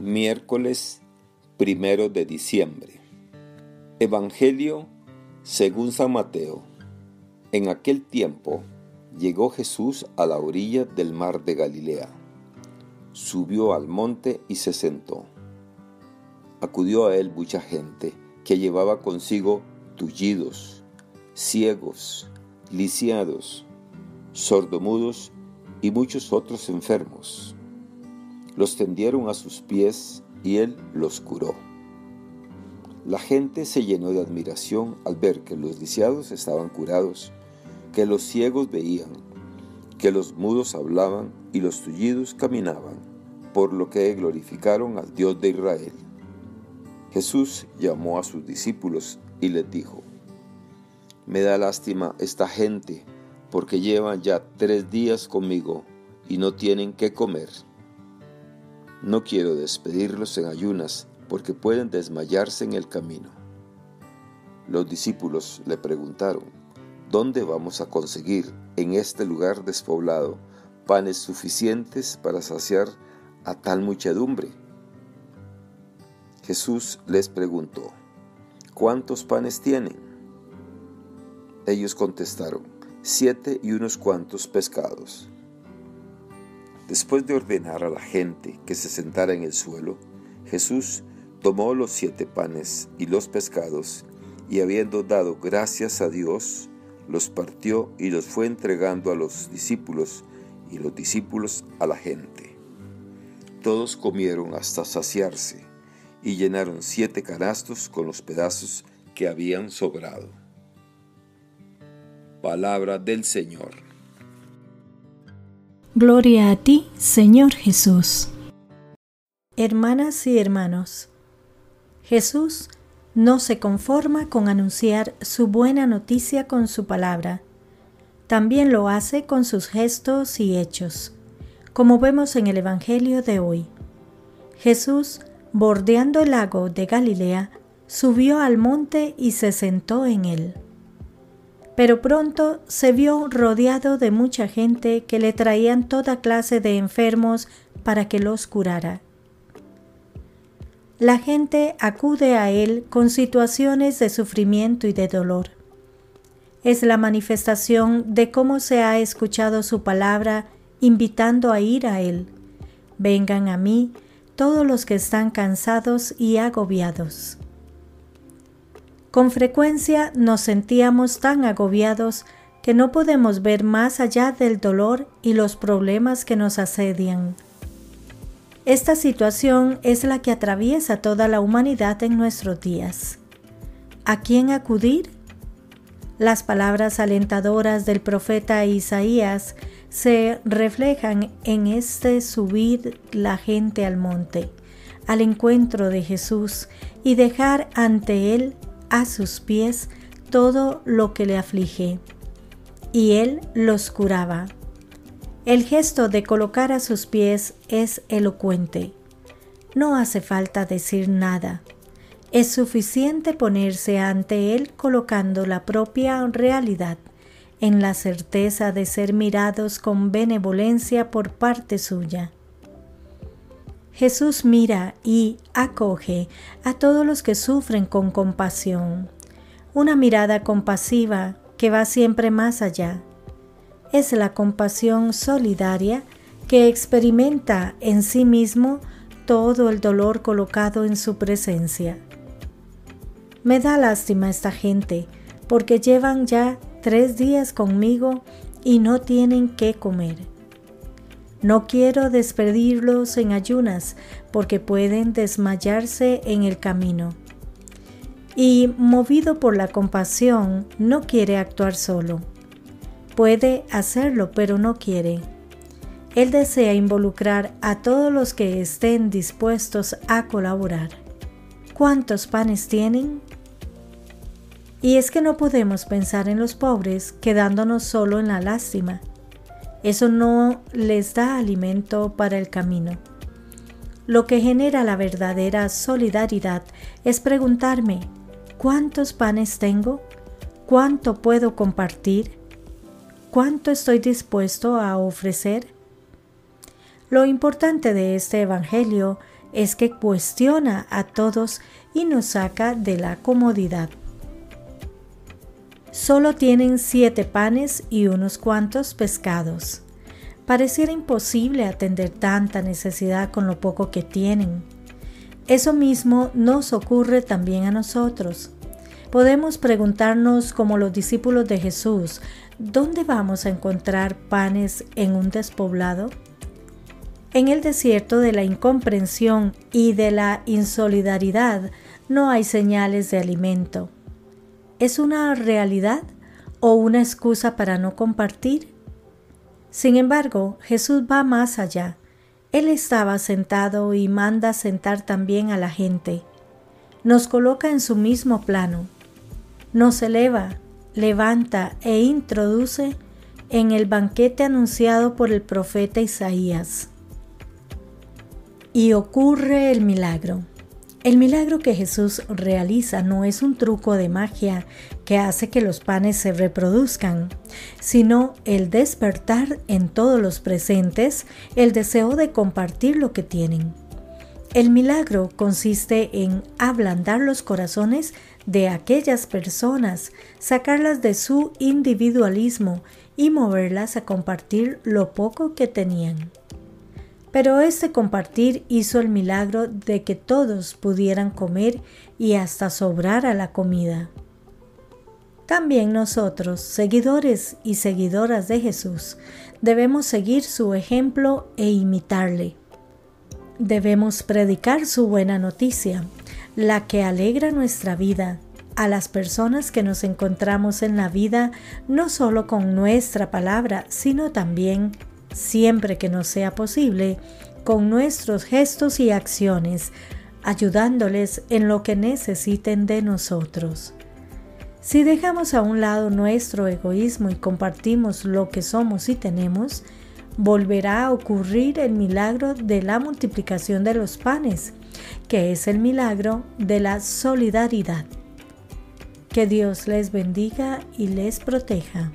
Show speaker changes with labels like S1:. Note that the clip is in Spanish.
S1: Miércoles primero de diciembre. Evangelio según San Mateo. En aquel tiempo llegó Jesús a la orilla del mar de Galilea. Subió al monte y se sentó. Acudió a él mucha gente que llevaba consigo tullidos, ciegos, lisiados, sordomudos y muchos otros enfermos los tendieron a sus pies y él los curó. La gente se llenó de admiración al ver que los lisiados estaban curados, que los ciegos veían, que los mudos hablaban y los tullidos caminaban, por lo que glorificaron al Dios de Israel. Jesús llamó a sus discípulos y les dijo, Me da lástima esta gente, porque llevan ya tres días conmigo y no tienen qué comer. No quiero despedirlos en ayunas, porque pueden desmayarse en el camino. Los discípulos le preguntaron, ¿dónde vamos a conseguir en este lugar despoblado panes suficientes para saciar a tal muchedumbre? Jesús les preguntó, ¿cuántos panes tienen? Ellos contestaron, siete y unos cuantos pescados. Después de ordenar a la gente que se sentara en el suelo, Jesús tomó los siete panes y los pescados, y habiendo dado gracias a Dios, los partió y los fue entregando a los discípulos, y los discípulos a la gente. Todos comieron hasta saciarse, y llenaron siete canastos con los pedazos que habían sobrado. Palabra del Señor.
S2: Gloria a ti, Señor Jesús. Hermanas y hermanos, Jesús no se conforma con anunciar su buena noticia con su palabra, también lo hace con sus gestos y hechos, como vemos en el Evangelio de hoy. Jesús, bordeando el lago de Galilea, subió al monte y se sentó en él pero pronto se vio rodeado de mucha gente que le traían toda clase de enfermos para que los curara. La gente acude a él con situaciones de sufrimiento y de dolor. Es la manifestación de cómo se ha escuchado su palabra invitando a ir a él. Vengan a mí todos los que están cansados y agobiados. Con frecuencia nos sentíamos tan agobiados que no podemos ver más allá del dolor y los problemas que nos asedian. Esta situación es la que atraviesa toda la humanidad en nuestros días. ¿A quién acudir? Las palabras alentadoras del profeta Isaías se reflejan en este subir la gente al monte, al encuentro de Jesús y dejar ante Él a sus pies todo lo que le aflige, y él los curaba. El gesto de colocar a sus pies es elocuente. No hace falta decir nada. Es suficiente ponerse ante él colocando la propia realidad en la certeza de ser mirados con benevolencia por parte suya. Jesús mira y acoge a todos los que sufren con compasión. Una mirada compasiva que va siempre más allá. Es la compasión solidaria que experimenta en sí mismo todo el dolor colocado en su presencia. Me da lástima esta gente porque llevan ya tres días conmigo y no tienen qué comer. No quiero despedirlos en ayunas porque pueden desmayarse en el camino. Y movido por la compasión, no quiere actuar solo. Puede hacerlo, pero no quiere. Él desea involucrar a todos los que estén dispuestos a colaborar. ¿Cuántos panes tienen? Y es que no podemos pensar en los pobres quedándonos solo en la lástima. Eso no les da alimento para el camino. Lo que genera la verdadera solidaridad es preguntarme, ¿cuántos panes tengo? ¿Cuánto puedo compartir? ¿Cuánto estoy dispuesto a ofrecer? Lo importante de este Evangelio es que cuestiona a todos y nos saca de la comodidad. Solo tienen siete panes y unos cuantos pescados. Pareciera imposible atender tanta necesidad con lo poco que tienen. Eso mismo nos ocurre también a nosotros. Podemos preguntarnos como los discípulos de Jesús, ¿dónde vamos a encontrar panes en un despoblado? En el desierto de la incomprensión y de la insolidaridad no hay señales de alimento. ¿Es una realidad o una excusa para no compartir? Sin embargo, Jesús va más allá. Él estaba sentado y manda sentar también a la gente. Nos coloca en su mismo plano. Nos eleva, levanta e introduce en el banquete anunciado por el profeta Isaías. Y ocurre el milagro. El milagro que Jesús realiza no es un truco de magia que hace que los panes se reproduzcan, sino el despertar en todos los presentes el deseo de compartir lo que tienen. El milagro consiste en ablandar los corazones de aquellas personas, sacarlas de su individualismo y moverlas a compartir lo poco que tenían. Pero este compartir hizo el milagro de que todos pudieran comer y hasta sobrar a la comida. También nosotros, seguidores y seguidoras de Jesús, debemos seguir su ejemplo e imitarle. Debemos predicar su buena noticia, la que alegra nuestra vida, a las personas que nos encontramos en la vida, no solo con nuestra palabra, sino también siempre que nos sea posible, con nuestros gestos y acciones, ayudándoles en lo que necesiten de nosotros. Si dejamos a un lado nuestro egoísmo y compartimos lo que somos y tenemos, volverá a ocurrir el milagro de la multiplicación de los panes, que es el milagro de la solidaridad. Que Dios les bendiga y les proteja.